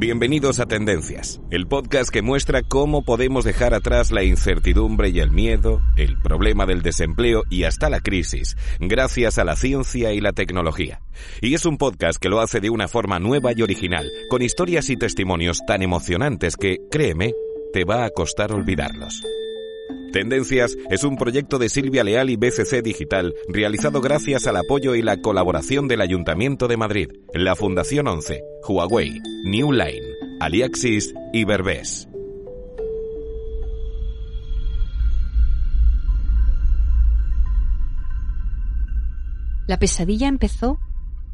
Bienvenidos a Tendencias, el podcast que muestra cómo podemos dejar atrás la incertidumbre y el miedo, el problema del desempleo y hasta la crisis, gracias a la ciencia y la tecnología. Y es un podcast que lo hace de una forma nueva y original, con historias y testimonios tan emocionantes que, créeme, te va a costar olvidarlos. Tendencias es un proyecto de Silvia Leal y BCC Digital realizado gracias al apoyo y la colaboración del Ayuntamiento de Madrid, la Fundación 11, Huawei, New Line, Aliaxis y Berbés. La pesadilla empezó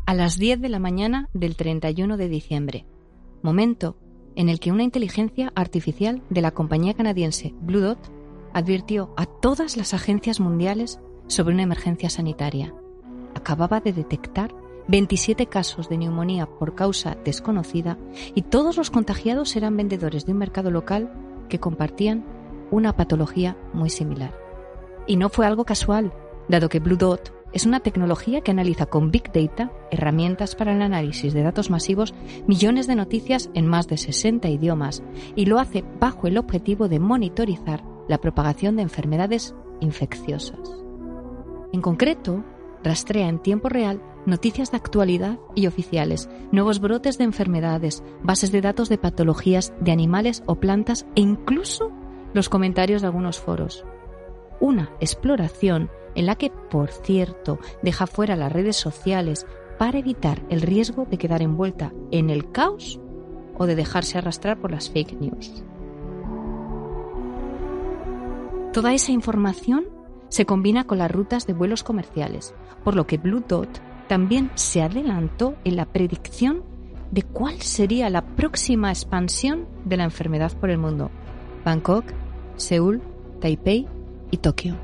a las 10 de la mañana del 31 de diciembre, momento en el que una inteligencia artificial de la compañía canadiense Blue Dot advirtió a todas las agencias mundiales sobre una emergencia sanitaria. Acababa de detectar 27 casos de neumonía por causa desconocida y todos los contagiados eran vendedores de un mercado local que compartían una patología muy similar. Y no fue algo casual, dado que Blue Dot es una tecnología que analiza con Big Data, herramientas para el análisis de datos masivos, millones de noticias en más de 60 idiomas y lo hace bajo el objetivo de monitorizar la propagación de enfermedades infecciosas. En concreto, rastrea en tiempo real noticias de actualidad y oficiales, nuevos brotes de enfermedades, bases de datos de patologías de animales o plantas e incluso los comentarios de algunos foros. Una exploración en la que, por cierto, deja fuera las redes sociales para evitar el riesgo de quedar envuelta en el caos o de dejarse arrastrar por las fake news. Toda esa información se combina con las rutas de vuelos comerciales, por lo que Blue Dot también se adelantó en la predicción de cuál sería la próxima expansión de la enfermedad por el mundo. Bangkok, Seúl, Taipei y Tokio.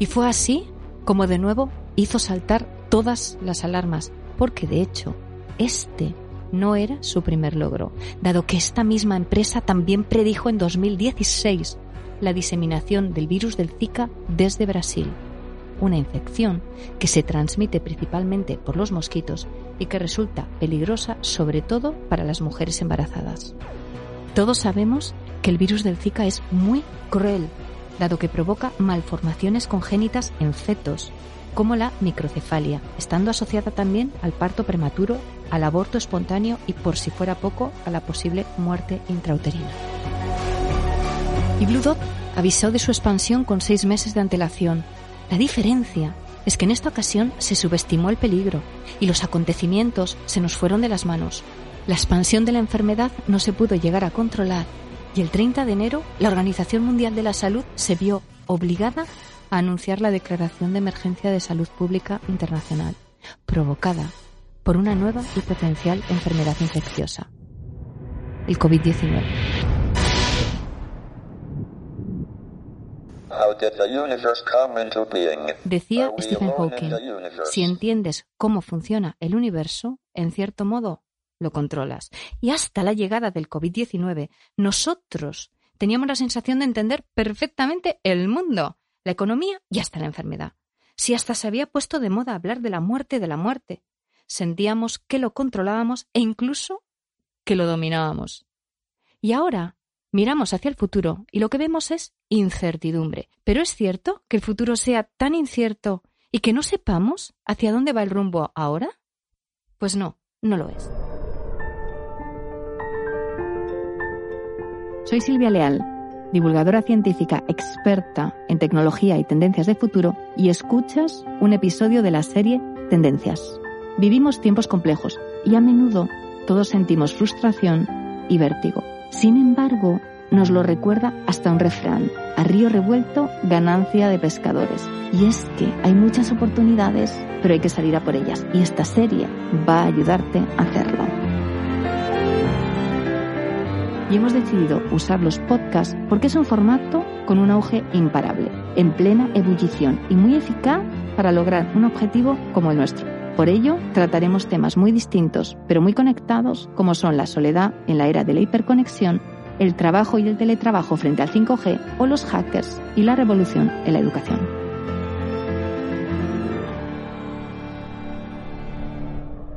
Y fue así como de nuevo hizo saltar todas las alarmas, porque de hecho, este no era su primer logro, dado que esta misma empresa también predijo en 2016 la diseminación del virus del Zika desde Brasil, una infección que se transmite principalmente por los mosquitos y que resulta peligrosa sobre todo para las mujeres embarazadas. Todos sabemos que el virus del Zika es muy cruel, dado que provoca malformaciones congénitas en fetos, como la microcefalia, estando asociada también al parto prematuro, al aborto espontáneo y, por si fuera poco, a la posible muerte intrauterina. Y Blue Dot avisó de su expansión con seis meses de antelación. La diferencia es que en esta ocasión se subestimó el peligro y los acontecimientos se nos fueron de las manos. La expansión de la enfermedad no se pudo llegar a controlar y el 30 de enero la Organización Mundial de la Salud se vio obligada a anunciar la declaración de emergencia de salud pública internacional, provocada por una nueva y potencial enfermedad infecciosa, el COVID-19. Decía Stephen Hawking, si entiendes cómo funciona el universo, en cierto modo, lo controlas. Y hasta la llegada del COVID-19, nosotros teníamos la sensación de entender perfectamente el mundo, la economía y hasta la enfermedad. Si hasta se había puesto de moda hablar de la muerte de la muerte, sentíamos que lo controlábamos e incluso que lo dominábamos. Y ahora miramos hacia el futuro y lo que vemos es incertidumbre. Pero es cierto que el futuro sea tan incierto y que no sepamos hacia dónde va el rumbo ahora? Pues no, no lo es. Soy Silvia Leal, divulgadora científica experta en tecnología y tendencias de futuro, y escuchas un episodio de la serie Tendencias. Vivimos tiempos complejos y a menudo todos sentimos frustración y vértigo. Sin embargo, nos lo recuerda hasta un refrán. A río revuelto, ganancia de pescadores. Y es que hay muchas oportunidades, pero hay que salir a por ellas. Y esta serie va a ayudarte a hacerlo. Y hemos decidido usar los podcasts porque es un formato con un auge imparable, en plena ebullición y muy eficaz para lograr un objetivo como el nuestro. Por ello, trataremos temas muy distintos, pero muy conectados, como son la soledad en la era de la hiperconexión, el trabajo y el teletrabajo frente al 5G o los hackers y la revolución en la educación.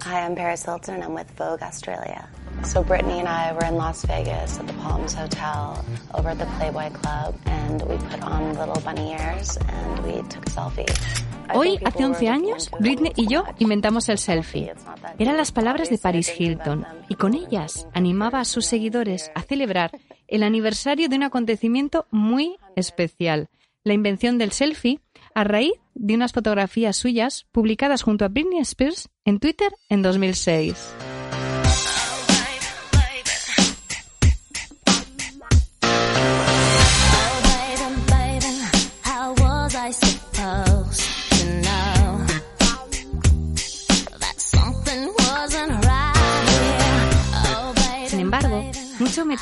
Hi, I'm Paris Hilton and I'm with Vogue Australia. So Brittany and I were in Las Vegas at the Palms Hotel over at the Playboy Club and we put on little bunny ears and we took a selfie. Hoy, hace 11 años, Britney y yo inventamos el selfie. Eran las palabras de Paris Hilton y con ellas animaba a sus seguidores a celebrar el aniversario de un acontecimiento muy especial, la invención del selfie a raíz de unas fotografías suyas publicadas junto a Britney Spears en Twitter en 2006.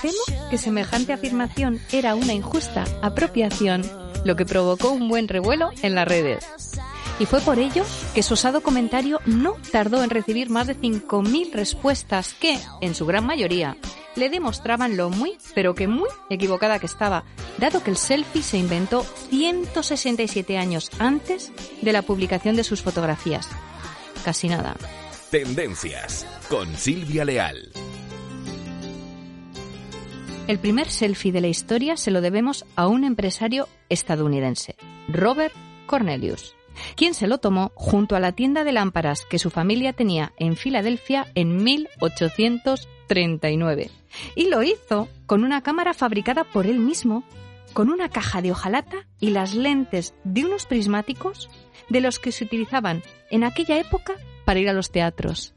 Temo que semejante afirmación era una injusta apropiación, lo que provocó un buen revuelo en las redes. Y fue por ello que su osado comentario no tardó en recibir más de 5.000 respuestas que, en su gran mayoría, le demostraban lo muy, pero que muy equivocada que estaba, dado que el selfie se inventó 167 años antes de la publicación de sus fotografías. Casi nada. Tendencias con Silvia Leal. El primer selfie de la historia se lo debemos a un empresario estadounidense, Robert Cornelius, quien se lo tomó junto a la tienda de lámparas que su familia tenía en Filadelfia en 1839. Y lo hizo con una cámara fabricada por él mismo, con una caja de hojalata y las lentes de unos prismáticos de los que se utilizaban en aquella época para ir a los teatros.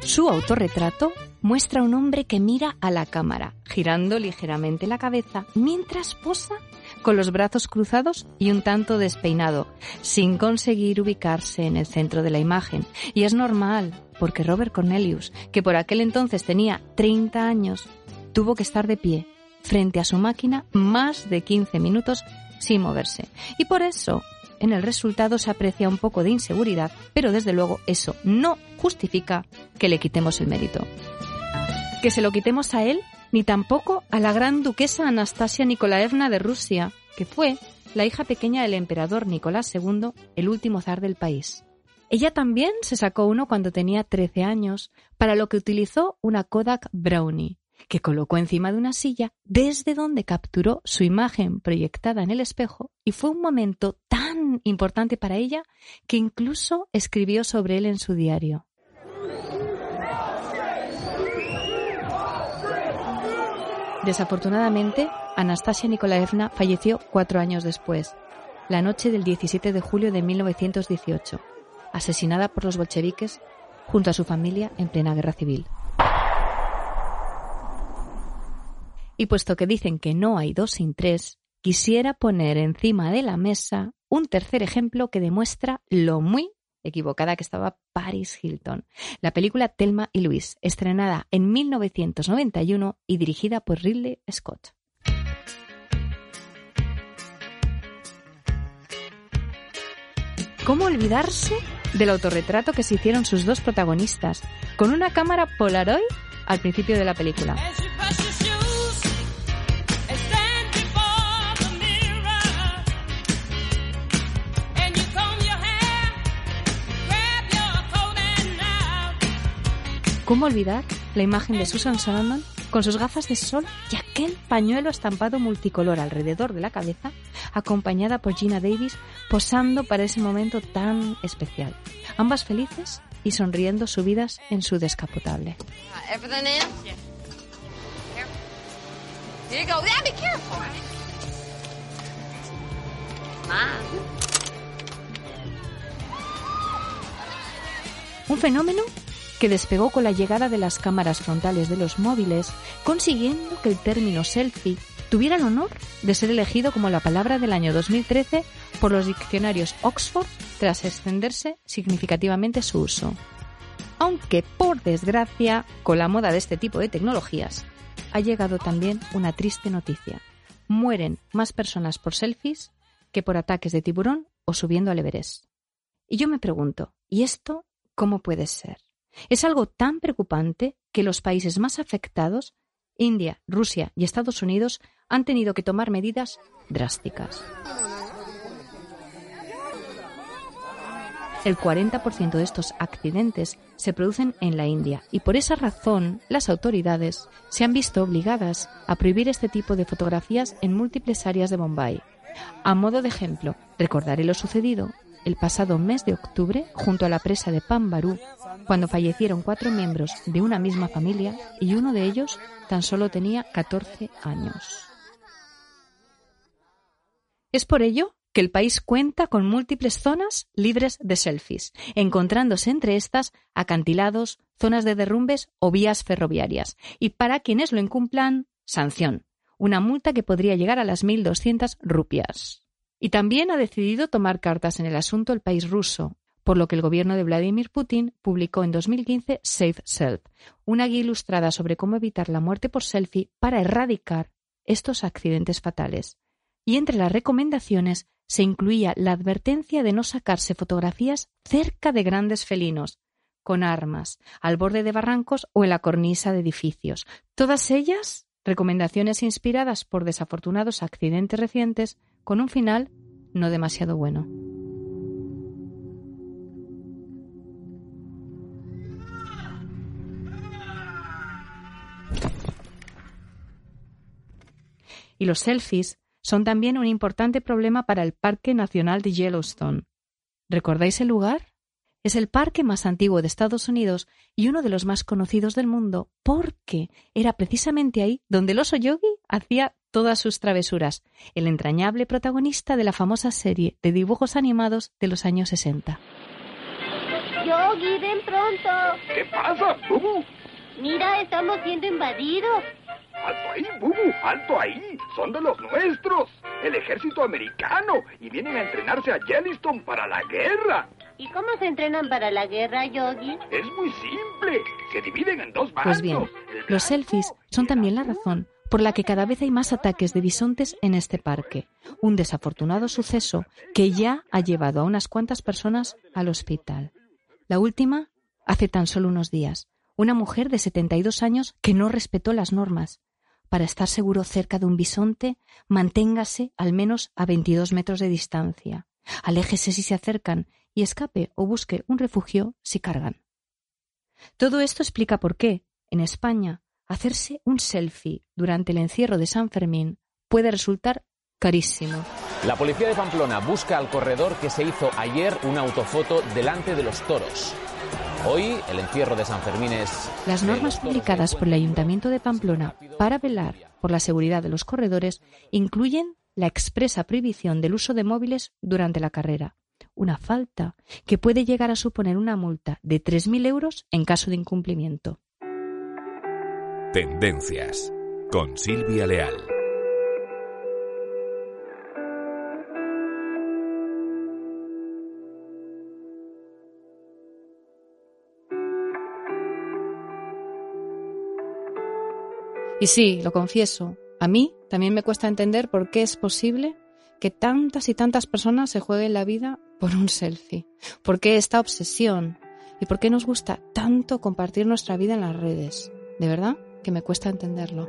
Su autorretrato muestra a un hombre que mira a la cámara, girando ligeramente la cabeza mientras posa con los brazos cruzados y un tanto despeinado, sin conseguir ubicarse en el centro de la imagen. Y es normal, porque Robert Cornelius, que por aquel entonces tenía 30 años, tuvo que estar de pie frente a su máquina más de 15 minutos sin moverse. Y por eso en el resultado se aprecia un poco de inseguridad, pero desde luego eso no justifica que le quitemos el mérito. Que se lo quitemos a él, ni tampoco a la gran duquesa Anastasia Nikolaevna de Rusia, que fue la hija pequeña del emperador Nicolás II, el último zar del país. Ella también se sacó uno cuando tenía 13 años, para lo que utilizó una Kodak Brownie, que colocó encima de una silla desde donde capturó su imagen proyectada en el espejo y fue un momento tan importante para ella que incluso escribió sobre él en su diario. Desafortunadamente, Anastasia Nikolaevna falleció cuatro años después, la noche del 17 de julio de 1918, asesinada por los bolcheviques junto a su familia en plena guerra civil. Y puesto que dicen que no hay dos sin tres, quisiera poner encima de la mesa un tercer ejemplo que demuestra lo muy equivocada que estaba Paris Hilton. La película Thelma y Luis, estrenada en 1991 y dirigida por Ridley Scott. ¿Cómo olvidarse del autorretrato que se hicieron sus dos protagonistas con una cámara Polaroid al principio de la película? ¿Cómo olvidar la imagen de Susan Sarandon con sus gafas de sol y aquel pañuelo estampado multicolor alrededor de la cabeza, acompañada por Gina Davis posando para ese momento tan especial? Ambas felices y sonriendo subidas en su descapotable. Un fenómeno que despegó con la llegada de las cámaras frontales de los móviles, consiguiendo que el término selfie tuviera el honor de ser elegido como la palabra del año 2013 por los diccionarios Oxford tras extenderse significativamente su uso. Aunque, por desgracia, con la moda de este tipo de tecnologías, ha llegado también una triste noticia. Mueren más personas por selfies que por ataques de tiburón o subiendo al Everest. Y yo me pregunto, ¿y esto cómo puede ser? Es algo tan preocupante que los países más afectados, India, Rusia y Estados Unidos, han tenido que tomar medidas drásticas. El 40% de estos accidentes se producen en la India y por esa razón las autoridades se han visto obligadas a prohibir este tipo de fotografías en múltiples áreas de Bombay. A modo de ejemplo, recordaré lo sucedido el pasado mes de octubre junto a la presa de Pambarú, cuando fallecieron cuatro miembros de una misma familia y uno de ellos tan solo tenía 14 años. Es por ello que el país cuenta con múltiples zonas libres de selfies, encontrándose entre estas acantilados, zonas de derrumbes o vías ferroviarias. Y para quienes lo incumplan, sanción, una multa que podría llegar a las 1.200 rupias. Y también ha decidido tomar cartas en el asunto el país ruso, por lo que el gobierno de Vladimir Putin publicó en 2015 Safe Self, una guía ilustrada sobre cómo evitar la muerte por selfie para erradicar estos accidentes fatales. Y entre las recomendaciones se incluía la advertencia de no sacarse fotografías cerca de grandes felinos, con armas, al borde de barrancos o en la cornisa de edificios. Todas ellas recomendaciones inspiradas por desafortunados accidentes recientes con un final no demasiado bueno. Y los selfies son también un importante problema para el Parque Nacional de Yellowstone. ¿Recordáis el lugar? Es el parque más antiguo de Estados Unidos y uno de los más conocidos del mundo porque era precisamente ahí donde el oso Yogi hacía todas sus travesuras, el entrañable protagonista de la famosa serie de dibujos animados de los años 60. Yogi, ven pronto. ¿Qué pasa, Bubu? Mira, estamos siendo invadidos. ¡Alto ahí, Bubu! ¡Alto ahí! ¡Son de los nuestros! El ejército americano. Y vienen a entrenarse a Yellowstone para la guerra. ¿Y cómo se entrenan para la guerra, Yogi? Es muy simple. Se dividen en dos bandos. Pues bien, los selfies son también la razón por la que cada vez hay más ataques de bisontes en este parque. Un desafortunado suceso que ya ha llevado a unas cuantas personas al hospital. La última, hace tan solo unos días. Una mujer de 72 años que no respetó las normas. Para estar seguro cerca de un bisonte, manténgase al menos a 22 metros de distancia. Aléjese si se acercan y escape o busque un refugio si cargan. Todo esto explica por qué, en España, hacerse un selfie durante el encierro de San Fermín puede resultar carísimo. La policía de Pamplona busca al corredor que se hizo ayer una autofoto delante de los toros. Hoy el encierro de San Fermín es... Las normas publicadas por el Ayuntamiento de Pamplona para velar por la seguridad de los corredores incluyen la expresa prohibición del uso de móviles durante la carrera, una falta que puede llegar a suponer una multa de 3.000 euros en caso de incumplimiento. Tendencias con Silvia Leal. Y sí, lo confieso, a mí también me cuesta entender por qué es posible que tantas y tantas personas se jueguen la vida por un selfie. ¿Por qué esta obsesión? ¿Y por qué nos gusta tanto compartir nuestra vida en las redes? De verdad que me cuesta entenderlo.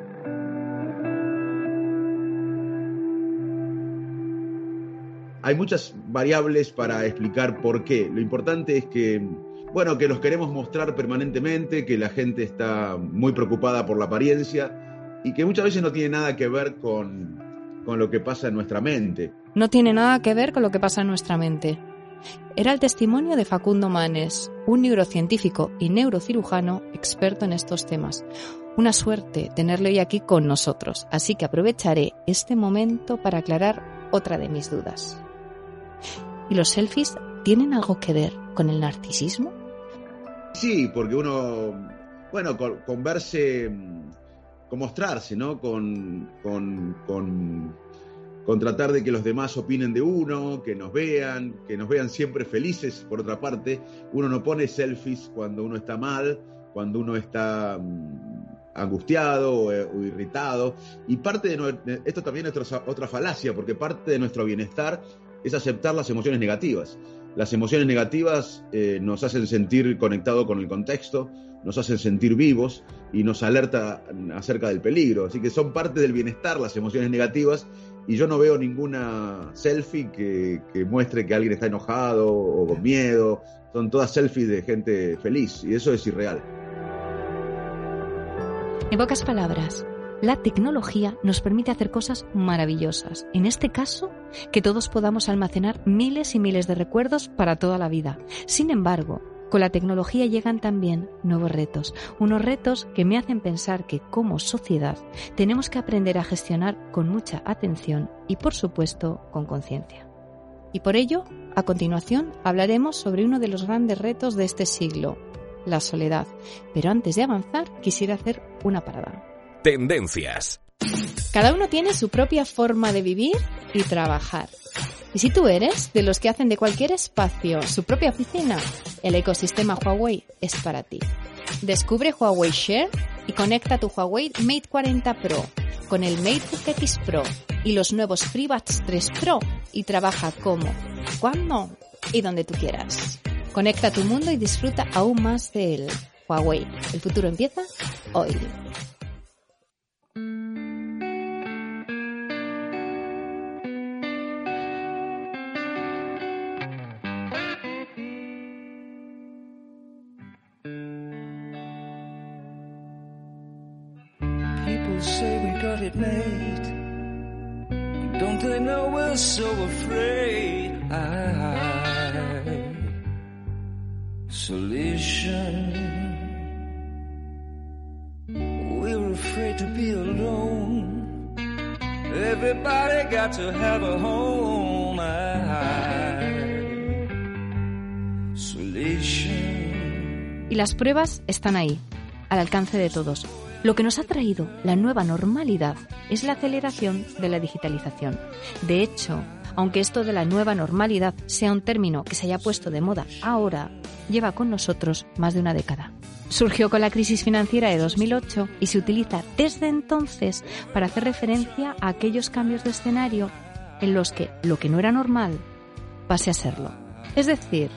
Hay muchas variables para explicar por qué. Lo importante es que, bueno, que los queremos mostrar permanentemente, que la gente está muy preocupada por la apariencia y que muchas veces no tiene nada que ver con, con lo que pasa en nuestra mente. No tiene nada que ver con lo que pasa en nuestra mente. Era el testimonio de Facundo Manes, un neurocientífico y neurocirujano experto en estos temas. Una suerte tenerle hoy aquí con nosotros, así que aprovecharé este momento para aclarar otra de mis dudas. ¿Y los selfies tienen algo que ver con el narcisismo? Sí, porque uno, bueno, con, con verse, con mostrarse, ¿no? Con, con, con, con tratar de que los demás opinen de uno, que nos vean, que nos vean siempre felices, por otra parte. Uno no pone selfies cuando uno está mal, cuando uno está angustiado o, o irritado. Y parte de, esto también es otra, falacia, porque parte de nuestro bienestar es aceptar las emociones negativas. Las emociones negativas eh, nos hacen sentir conectados con el contexto, nos hacen sentir vivos y nos alerta acerca del peligro. Así que son parte del bienestar las emociones negativas y yo no veo ninguna selfie que muestre que alguien está enojado o con miedo. Son todas selfies de gente feliz y eso es irreal. En pocas palabras, la tecnología nos permite hacer cosas maravillosas. En este caso, que todos podamos almacenar miles y miles de recuerdos para toda la vida. Sin embargo, con la tecnología llegan también nuevos retos, unos retos que me hacen pensar que como sociedad tenemos que aprender a gestionar con mucha atención y por supuesto con conciencia. Y por ello, a continuación hablaremos sobre uno de los grandes retos de este siglo, la soledad. Pero antes de avanzar, quisiera hacer una parada. Tendencias. Cada uno tiene su propia forma de vivir y trabajar. Y si tú eres de los que hacen de cualquier espacio su propia oficina, el ecosistema Huawei es para ti. Descubre Huawei Share y conecta tu Huawei Mate 40 Pro con el MateBook X Pro y los nuevos FreeBuds 3 Pro y trabaja como, cuando y donde tú quieras. Conecta tu mundo y disfruta aún más de él. Huawei, el futuro empieza hoy. Don't they know we're so afraid? I, solution. We're afraid to be alone. Everybody got to have a home. I, solution. Y las pruebas están ahí, al alcance de todos. Lo que nos ha traído la nueva normalidad es la aceleración de la digitalización. De hecho, aunque esto de la nueva normalidad sea un término que se haya puesto de moda ahora, lleva con nosotros más de una década. Surgió con la crisis financiera de 2008 y se utiliza desde entonces para hacer referencia a aquellos cambios de escenario en los que lo que no era normal pase a serlo. Es decir,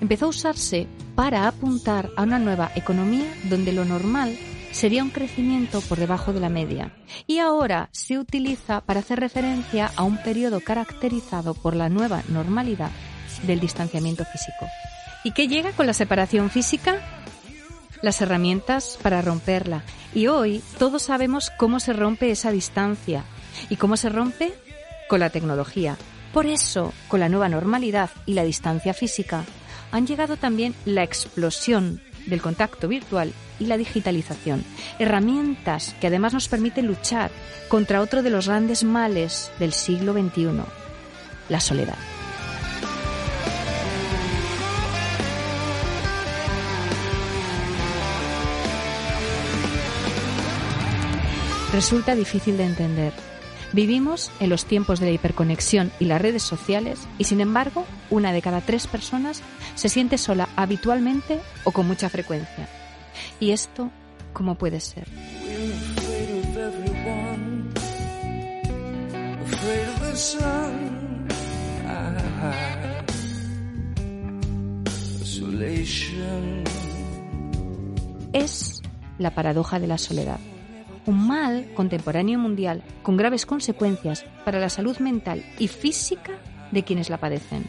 empezó a usarse para apuntar a una nueva economía donde lo normal sería un crecimiento por debajo de la media. Y ahora se utiliza para hacer referencia a un periodo caracterizado por la nueva normalidad del distanciamiento físico. ¿Y qué llega con la separación física? Las herramientas para romperla. Y hoy todos sabemos cómo se rompe esa distancia. ¿Y cómo se rompe? Con la tecnología. Por eso, con la nueva normalidad y la distancia física, han llegado también la explosión del contacto virtual y la digitalización. Herramientas que además nos permiten luchar contra otro de los grandes males del siglo XXI, la soledad. Resulta difícil de entender. Vivimos en los tiempos de la hiperconexión y las redes sociales y sin embargo una de cada tres personas se siente sola habitualmente o con mucha frecuencia. ¿Y esto cómo puede ser? Es la paradoja de la soledad. Un mal contemporáneo mundial con graves consecuencias para la salud mental y física de quienes la padecen.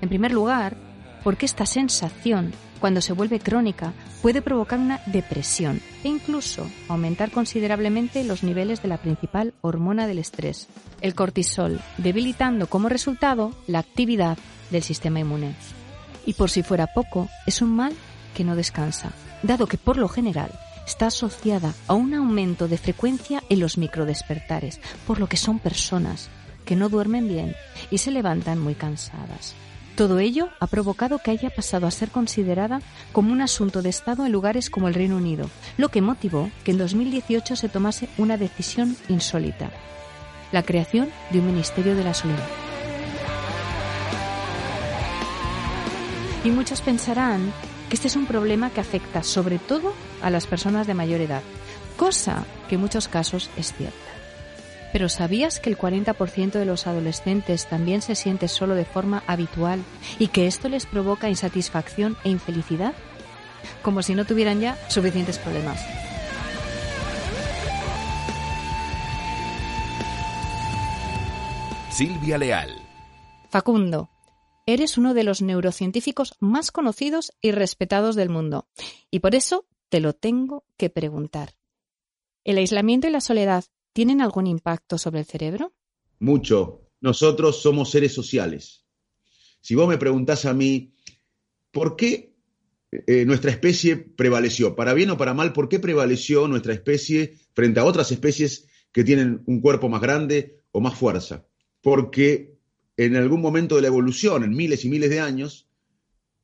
En primer lugar, porque esta sensación, cuando se vuelve crónica, puede provocar una depresión e incluso aumentar considerablemente los niveles de la principal hormona del estrés, el cortisol, debilitando como resultado la actividad del sistema inmune. Y por si fuera poco, es un mal que no descansa, dado que por lo general está asociada a un aumento de frecuencia en los microdespertares, por lo que son personas que no duermen bien y se levantan muy cansadas. Todo ello ha provocado que haya pasado a ser considerada como un asunto de Estado en lugares como el Reino Unido, lo que motivó que en 2018 se tomase una decisión insólita, la creación de un Ministerio de la Soledad. Y muchos pensarán que este es un problema que afecta sobre todo a las personas de mayor edad, cosa que en muchos casos es cierta. Pero ¿sabías que el 40% de los adolescentes también se siente solo de forma habitual y que esto les provoca insatisfacción e infelicidad? Como si no tuvieran ya suficientes problemas. Silvia Leal. Facundo, eres uno de los neurocientíficos más conocidos y respetados del mundo. Y por eso te lo tengo que preguntar. ¿El aislamiento y la soledad tienen algún impacto sobre el cerebro? Mucho. Nosotros somos seres sociales. Si vos me preguntás a mí, ¿por qué eh, nuestra especie prevaleció? Para bien o para mal, ¿por qué prevaleció nuestra especie frente a otras especies que tienen un cuerpo más grande o más fuerza? Porque en algún momento de la evolución, en miles y miles de años,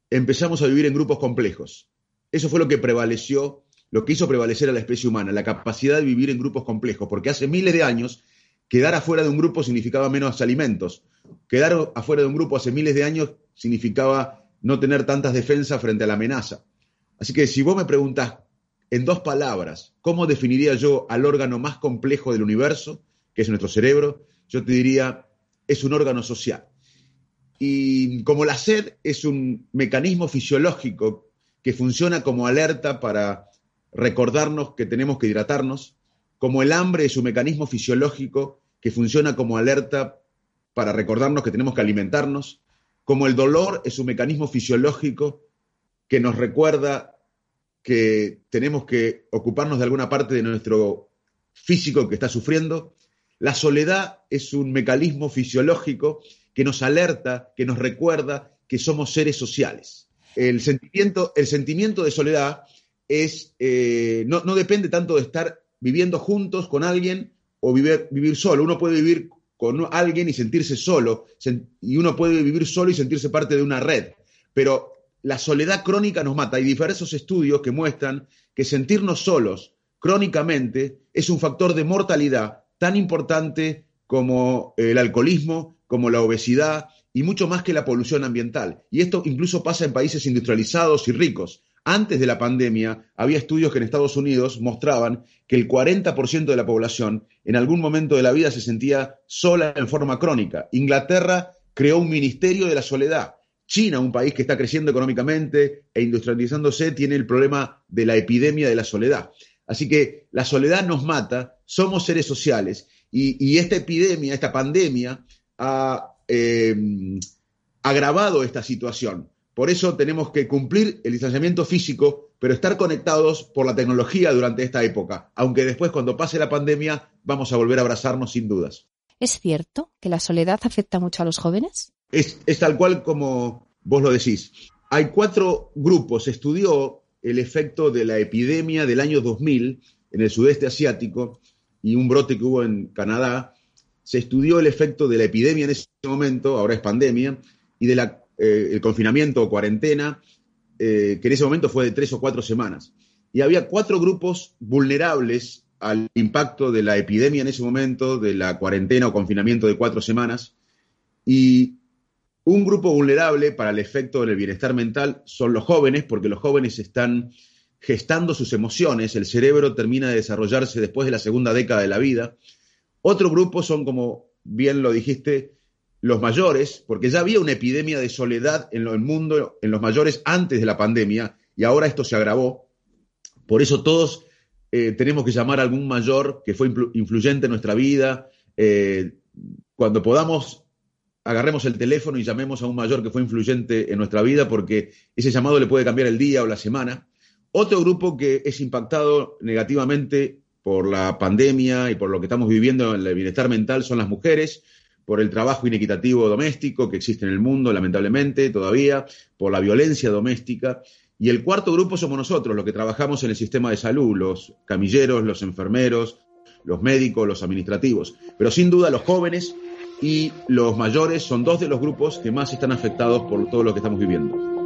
empezamos a vivir en grupos complejos. Eso fue lo que prevaleció, lo que hizo prevalecer a la especie humana, la capacidad de vivir en grupos complejos, porque hace miles de años quedar afuera de un grupo significaba menos alimentos. Quedar afuera de un grupo hace miles de años significaba no tener tantas defensas frente a la amenaza. Así que si vos me preguntás en dos palabras, ¿cómo definiría yo al órgano más complejo del universo, que es nuestro cerebro? Yo te diría, es un órgano social. Y como la sed es un mecanismo fisiológico que funciona como alerta para recordarnos que tenemos que hidratarnos, como el hambre es un mecanismo fisiológico que funciona como alerta para recordarnos que tenemos que alimentarnos, como el dolor es un mecanismo fisiológico que nos recuerda que tenemos que ocuparnos de alguna parte de nuestro físico que está sufriendo, la soledad es un mecanismo fisiológico que nos alerta, que nos recuerda que somos seres sociales. El sentimiento, el sentimiento de soledad es, eh, no, no, depende tanto de estar viviendo juntos con alguien o vivir, vivir solo. Uno puede vivir con alguien y sentirse solo, y uno puede vivir solo y sentirse parte de una red. Pero la soledad crónica nos mata. Hay diversos estudios que muestran que sentirnos solos crónicamente es un factor de mortalidad tan importante como el alcoholismo, como la obesidad y mucho más que la polución ambiental. Y esto incluso pasa en países industrializados y ricos. Antes de la pandemia, había estudios que en Estados Unidos mostraban que el 40% de la población en algún momento de la vida se sentía sola en forma crónica. Inglaterra creó un ministerio de la soledad. China, un país que está creciendo económicamente e industrializándose, tiene el problema de la epidemia de la soledad. Así que la soledad nos mata, somos seres sociales y, esta epidemia, esta pandemia, ha eh, agravado esta situación. Por eso tenemos que cumplir el distanciamiento físico, pero estar conectados por la tecnología durante esta época, aunque después cuando pase la pandemia vamos a volver a abrazarnos sin dudas. ¿Es cierto que la soledad afecta mucho a los jóvenes? Es, es tal cual como vos lo decís. Hay cuatro grupos. Se estudió el efecto de la epidemia del año 2000 en el sudeste asiático y un brote que hubo en Canadá. Se estudió el efecto de la epidemia en ese momento, ahora es pandemia, y del eh, confinamiento o cuarentena, eh, que en ese momento fue de tres o cuatro semanas. Y había cuatro grupos vulnerables al impacto de la epidemia en ese momento, de la cuarentena o confinamiento de cuatro semanas. Y un grupo vulnerable para el efecto del bienestar mental son los jóvenes, porque los jóvenes están gestando sus emociones, el cerebro termina de desarrollarse después de la segunda década de la vida. Otro grupo son, como bien lo dijiste, los mayores, porque ya había una epidemia de soledad en el mundo, en los mayores antes de la pandemia, y ahora esto se agravó. Por eso todos eh, tenemos que llamar a algún mayor que fue influyente en nuestra vida. Eh, cuando podamos, agarremos el teléfono y llamemos a un mayor que fue influyente en nuestra vida, porque ese llamado le puede cambiar el día o la semana. Otro grupo que es impactado negativamente por la pandemia y por lo que estamos viviendo en el bienestar mental son las mujeres, por el trabajo inequitativo doméstico que existe en el mundo, lamentablemente, todavía, por la violencia doméstica. Y el cuarto grupo somos nosotros, los que trabajamos en el sistema de salud, los camilleros, los enfermeros, los médicos, los administrativos. Pero sin duda los jóvenes y los mayores son dos de los grupos que más están afectados por todo lo que estamos viviendo.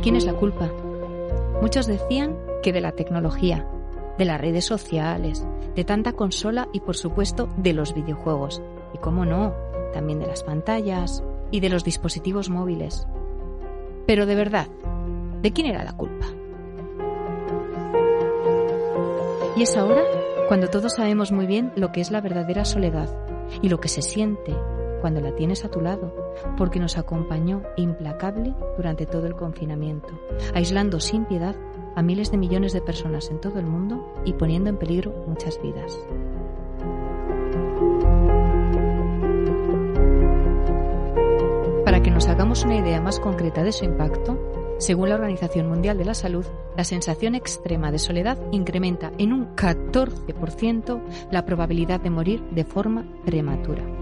Quién es la culpa? Muchos decían que de la tecnología, de las redes sociales, de tanta consola y por supuesto de los videojuegos. Y cómo no, también de las pantallas y de los dispositivos móviles. Pero de verdad, ¿de quién era la culpa? Y es ahora cuando todos sabemos muy bien lo que es la verdadera soledad y lo que se siente cuando la tienes a tu lado, porque nos acompañó implacable durante todo el confinamiento, aislando sin piedad a miles de millones de personas en todo el mundo y poniendo en peligro muchas vidas. Para que nos hagamos una idea más concreta de su impacto, según la Organización Mundial de la Salud, la sensación extrema de soledad incrementa en un 14% la probabilidad de morir de forma prematura.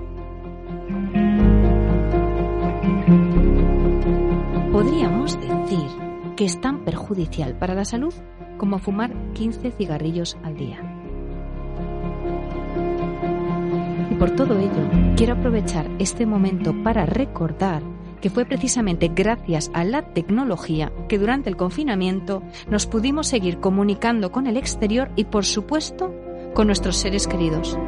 Podríamos decir que es tan perjudicial para la salud como fumar 15 cigarrillos al día. Y por todo ello, quiero aprovechar este momento para recordar que fue precisamente gracias a la tecnología que durante el confinamiento nos pudimos seguir comunicando con el exterior y, por supuesto, con nuestros seres queridos.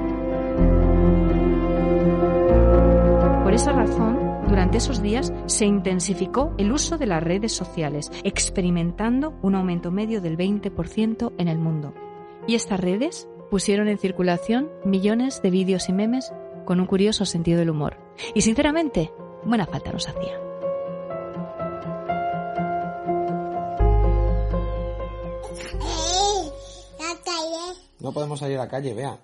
Por esa razón, durante esos días se intensificó el uso de las redes sociales, experimentando un aumento medio del 20% en el mundo. Y estas redes pusieron en circulación millones de vídeos y memes con un curioso sentido del humor. Y sinceramente, buena falta nos hacía. No podemos salir a la calle, vea.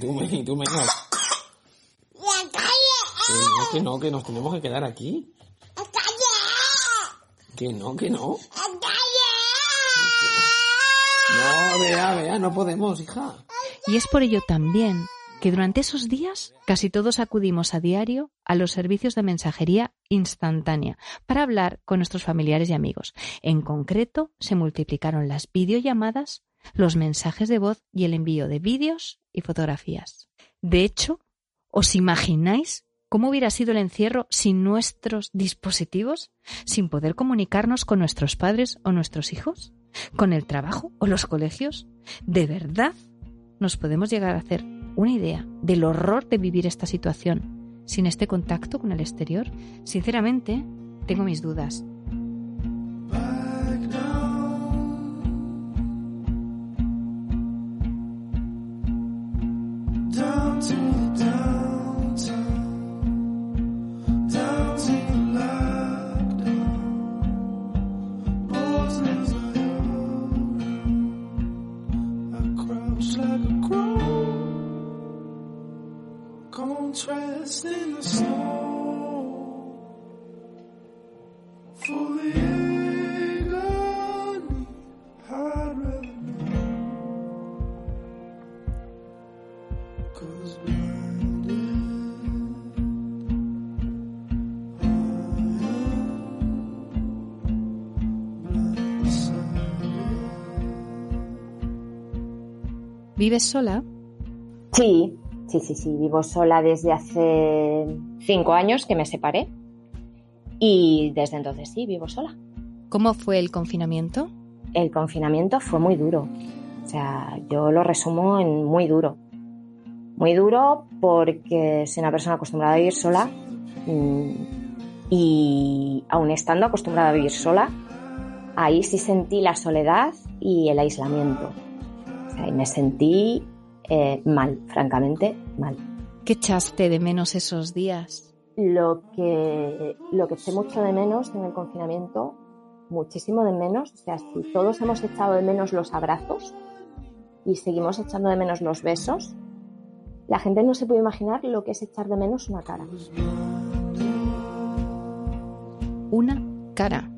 Tú me, tú me no. Que no, que no, que nos tenemos que quedar aquí. Que no, que no. No, vea, vea, no podemos, hija. Y es por ello también que durante esos días casi todos acudimos a diario a los servicios de mensajería instantánea para hablar con nuestros familiares y amigos. En concreto, se multiplicaron las videollamadas, los mensajes de voz y el envío de vídeos y fotografías. De hecho, ¿os imagináis cómo hubiera sido el encierro sin nuestros dispositivos? ¿Sin poder comunicarnos con nuestros padres o nuestros hijos? ¿Con el trabajo o los colegios? ¿De verdad nos podemos llegar a hacer una idea del horror de vivir esta situación sin este contacto con el exterior? Sinceramente, tengo mis dudas. ¿Vives sola? Sí, sí, sí, sí. Vivo sola desde hace cinco años que me separé. Y desde entonces sí, vivo sola. ¿Cómo fue el confinamiento? El confinamiento fue muy duro. O sea, yo lo resumo en muy duro. Muy duro porque soy una persona acostumbrada a vivir sola mm, y aun estando acostumbrada a vivir sola, ahí sí sentí la soledad y el aislamiento. O sea, y me sentí eh, mal, francamente mal. ¿Qué echaste de menos esos días? Lo que, lo que eché mucho de menos en el confinamiento, muchísimo de menos, o sea, si todos hemos echado de menos los abrazos y seguimos echando de menos los besos, la gente no se puede imaginar lo que es echar de menos una cara. Una cara.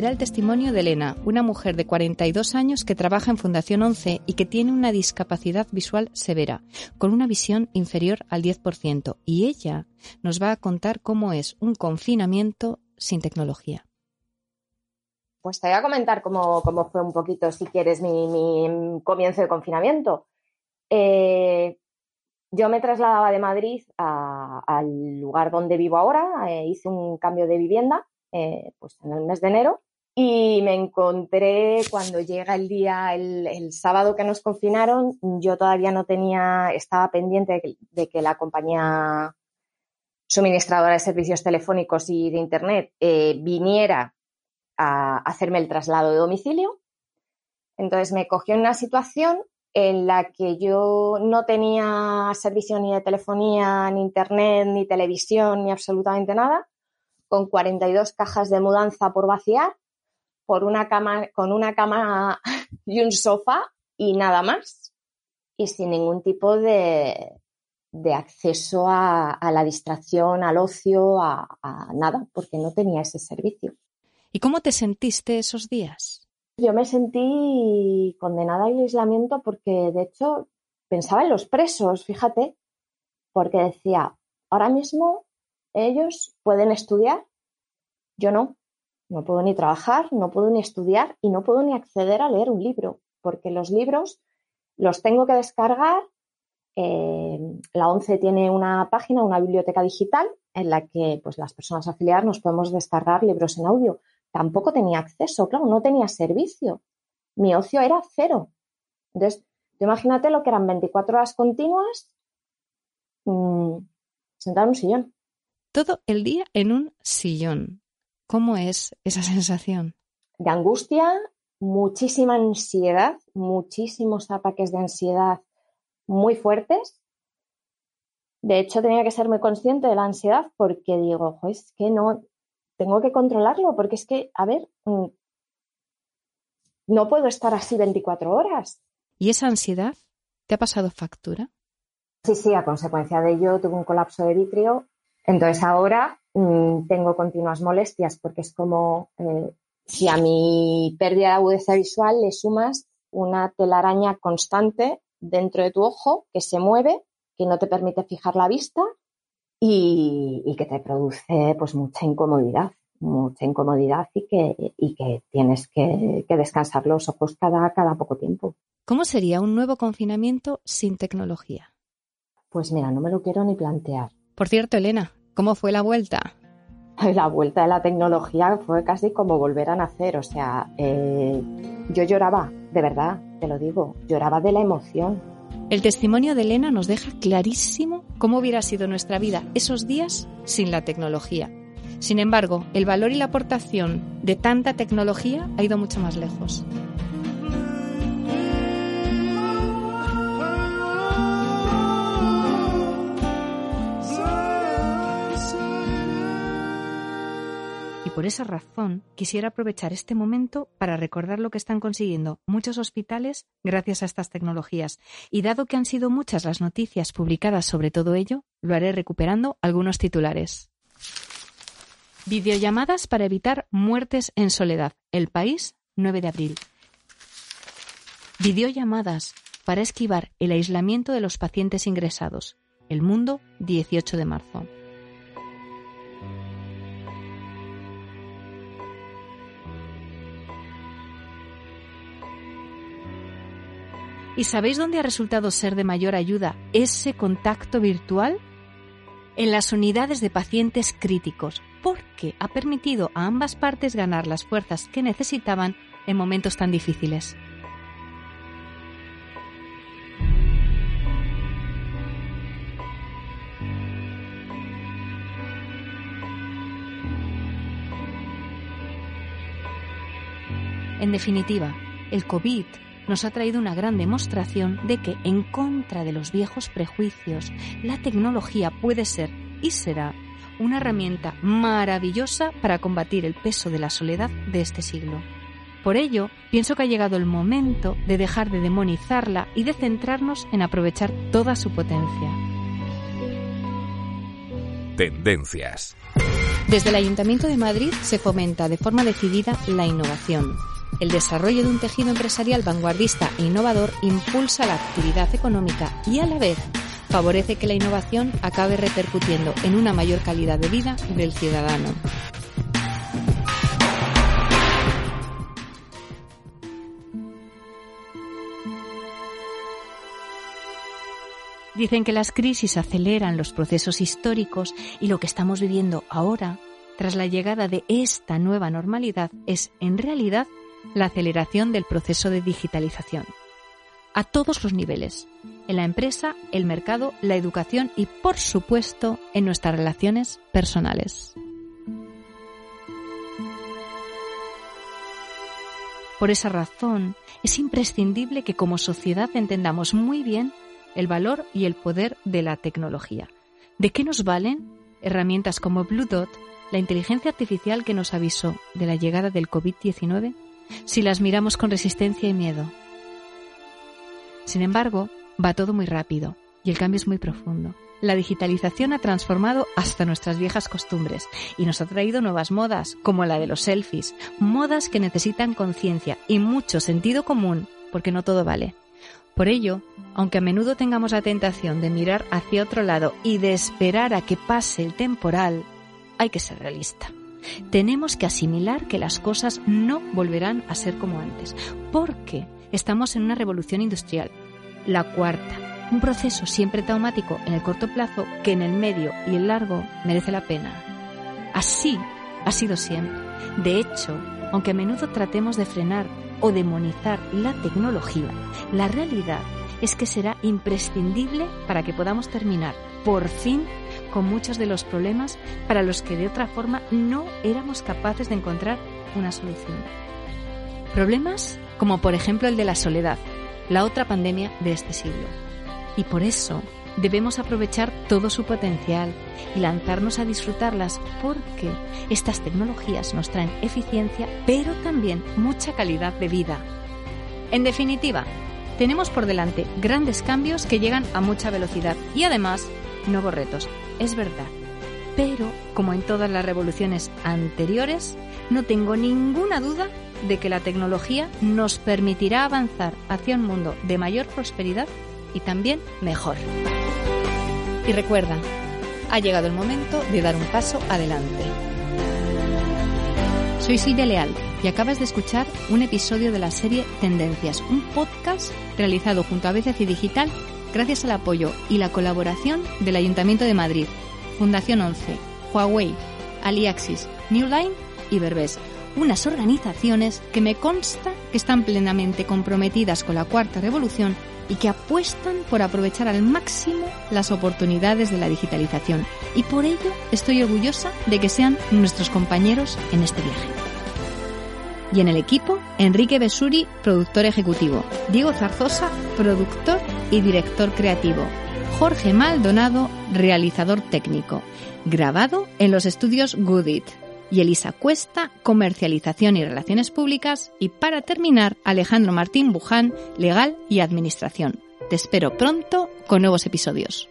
Era el testimonio de Elena, una mujer de 42 años que trabaja en Fundación 11 y que tiene una discapacidad visual severa, con una visión inferior al 10%. Y ella nos va a contar cómo es un confinamiento sin tecnología. Pues te voy a comentar cómo, cómo fue un poquito, si quieres, mi, mi comienzo de confinamiento. Eh, yo me trasladaba de Madrid al lugar donde vivo ahora, eh, hice un cambio de vivienda eh, pues en el mes de enero Y me encontré cuando llega el día, el, sábado que nos confinaron, yo todavía no tenía, estaba pendiente de que, de que la compañía suministradora de servicios telefónicos y de Internet eh, viniera a hacerme el traslado de domicilio. Entonces me cogió en una situación en la que yo no tenía servicio ni de telefonía, ni internet, ni televisión, ni absolutamente nada, con 42 cajas de mudanza por vaciar, por una cama, con una cama y un sofá y nada más, y sin ningún tipo de, de acceso a, a, la distracción, al ocio, a, a nada, porque no tenía ese servicio. ¿Y cómo te sentiste esos días? Yo me sentí condenada al aislamiento porque, de hecho, pensaba en los presos, fíjate, porque decía, ahora mismo ellos pueden estudiar, yo no. No puedo ni trabajar, no puedo ni estudiar y no puedo ni acceder a leer un libro, porque los libros los tengo que descargar. Eh, la ONCE tiene una página, una biblioteca digital, en la que pues, las personas afiliadas nos podemos descargar libros en audio tampoco tenía acceso, claro, no tenía servicio. Mi ocio era cero. Entonces, imagínate lo que eran 24 horas continuas mmm, sentado en un sillón. Todo el día en un sillón. ¿Cómo es esa sensación? De angustia, muchísima ansiedad, muchísimos ataques de ansiedad muy fuertes. De hecho, tenía que ser muy consciente de la ansiedad porque digo, es que no, tengo que controlarlo porque es que, a ver, mm, no puedo estar así 24 horas. ¿Y esa ansiedad te ha pasado factura? Sí, sí, a consecuencia de ello tuve un colapso de vitrio. Entonces ahora mmm, tengo continuas molestias porque es como eh, si a mi pérdida de agudeza visual le sumas una telaraña constante dentro de tu ojo que se mueve, que no te permite fijar la vista y, y, que te produce pues mucha incomodidad, mucha incomodidad y que, y que tienes que, que, descansar los ojos cada, cada poco tiempo. ¿Cómo sería un nuevo confinamiento sin tecnología? Pues mira, no me lo quiero ni plantear. Por cierto, Elena, ¿cómo fue la vuelta? La vuelta de la tecnología fue casi como volver a nacer, o sea, eh, yo lloraba, de verdad, te lo digo, lloraba de la emoción, el testimonio de Elena nos deja clarísimo cómo hubiera sido nuestra vida esos días sin la tecnología. Sin embargo, el valor y la aportación de tanta tecnología ha ido mucho más lejos. Por esa razón quisiera aprovechar este momento para recordar lo que están consiguiendo muchos hospitales gracias a estas tecnologías. Y dado que han sido muchas las noticias publicadas sobre todo ello, lo haré recuperando algunos titulares. Videollamadas para evitar muertes en soledad. El país, 9 de abril. Videollamadas para esquivar el aislamiento de los pacientes ingresados. El mundo, 18 de marzo. ¿Y sabéis dónde ha resultado ser de mayor ayuda ese contacto virtual? En las unidades de pacientes críticos, porque ha permitido a ambas partes ganar las fuerzas que necesitaban en momentos tan difíciles. En definitiva, el COVID nos ha traído una gran demostración de que, en contra de los viejos prejuicios, la tecnología puede ser y será una herramienta maravillosa para combatir el peso de la soledad de este siglo. Por ello, pienso que ha llegado el momento de dejar de demonizarla y de centrarnos en aprovechar toda su potencia. Tendencias. Desde el Ayuntamiento de Madrid se fomenta de forma decidida la innovación, el desarrollo de un tejido empresarial vanguardista e innovador impulsa la actividad económica y a la vez favorece que la innovación acabe repercutiendo en una mayor calidad de vida del ciudadano. Dicen que las crisis aceleran los procesos históricos y lo que estamos viviendo ahora tras la llegada de esta nueva normalidad es, en realidad, la aceleración del proceso de digitalización. A todos los niveles, en la empresa, el mercado, la educación y, por supuesto, en nuestras relaciones personales. Por esa razón, es imprescindible que como sociedad entendamos muy bien el valor y el poder de la tecnología. ¿De qué nos valen herramientas como Blue Dot, la inteligencia artificial que nos avisó de la llegada del COVID-19, si las miramos con resistencia y miedo? Sin embargo, va todo muy rápido y el cambio es muy profundo. La digitalización ha transformado hasta nuestras viejas costumbres y nos ha traído nuevas modas, como la de los selfies, modas que necesitan conciencia y mucho sentido común, porque no todo vale. Por ello, aunque a menudo tengamos la tentación de mirar hacia otro lado y de esperar a que pase el temporal, hay que ser realista. Tenemos que asimilar que las cosas no volverán a ser como antes, porque estamos en una revolución industrial, la cuarta, un proceso siempre traumático en el corto plazo que en el medio y el largo merece la pena. Así ha sido siempre. De hecho, aunque a menudo tratemos de frenar o demonizar la tecnología, la realidad es que será imprescindible para que podamos terminar, por fin, con muchos de los problemas para los que de otra forma no éramos capaces de encontrar una solución. Problemas como por ejemplo el de la soledad, la otra pandemia de este siglo. Y por eso debemos aprovechar todo su potencial y lanzarnos a disfrutarlas porque estas tecnologías nos traen eficiencia, pero también mucha calidad de vida. En definitiva, tenemos por delante grandes cambios que llegan a mucha velocidad y además nuevos retos, es verdad. Pero, como en todas las revoluciones anteriores, no tengo ninguna duda de que la tecnología nos permitirá avanzar hacia un mundo de mayor prosperidad y también mejor. Y recuerda, ha llegado el momento de dar un paso adelante. Soy Silvia Leal y acabas de escuchar un episodio de la serie Tendencias, un podcast realizado junto a BCC Digital gracias al apoyo y la colaboración del Ayuntamiento de Madrid, Fundación 11, Huawei, Aliaxis, New Line y Berbés unas organizaciones que me consta que están plenamente comprometidas con la cuarta revolución y que apuestan por aprovechar al máximo las oportunidades de la digitalización. Y por ello estoy orgullosa de que sean nuestros compañeros en este viaje. Y en el equipo, Enrique Besuri, productor ejecutivo, Diego Zarzosa, productor y director creativo, Jorge Maldonado, realizador técnico, grabado en los estudios Goodit. Y Elisa Cuesta, Comercialización y Relaciones Públicas, y para terminar, Alejandro Martín Buján, Legal y Administración. Te espero pronto con nuevos episodios.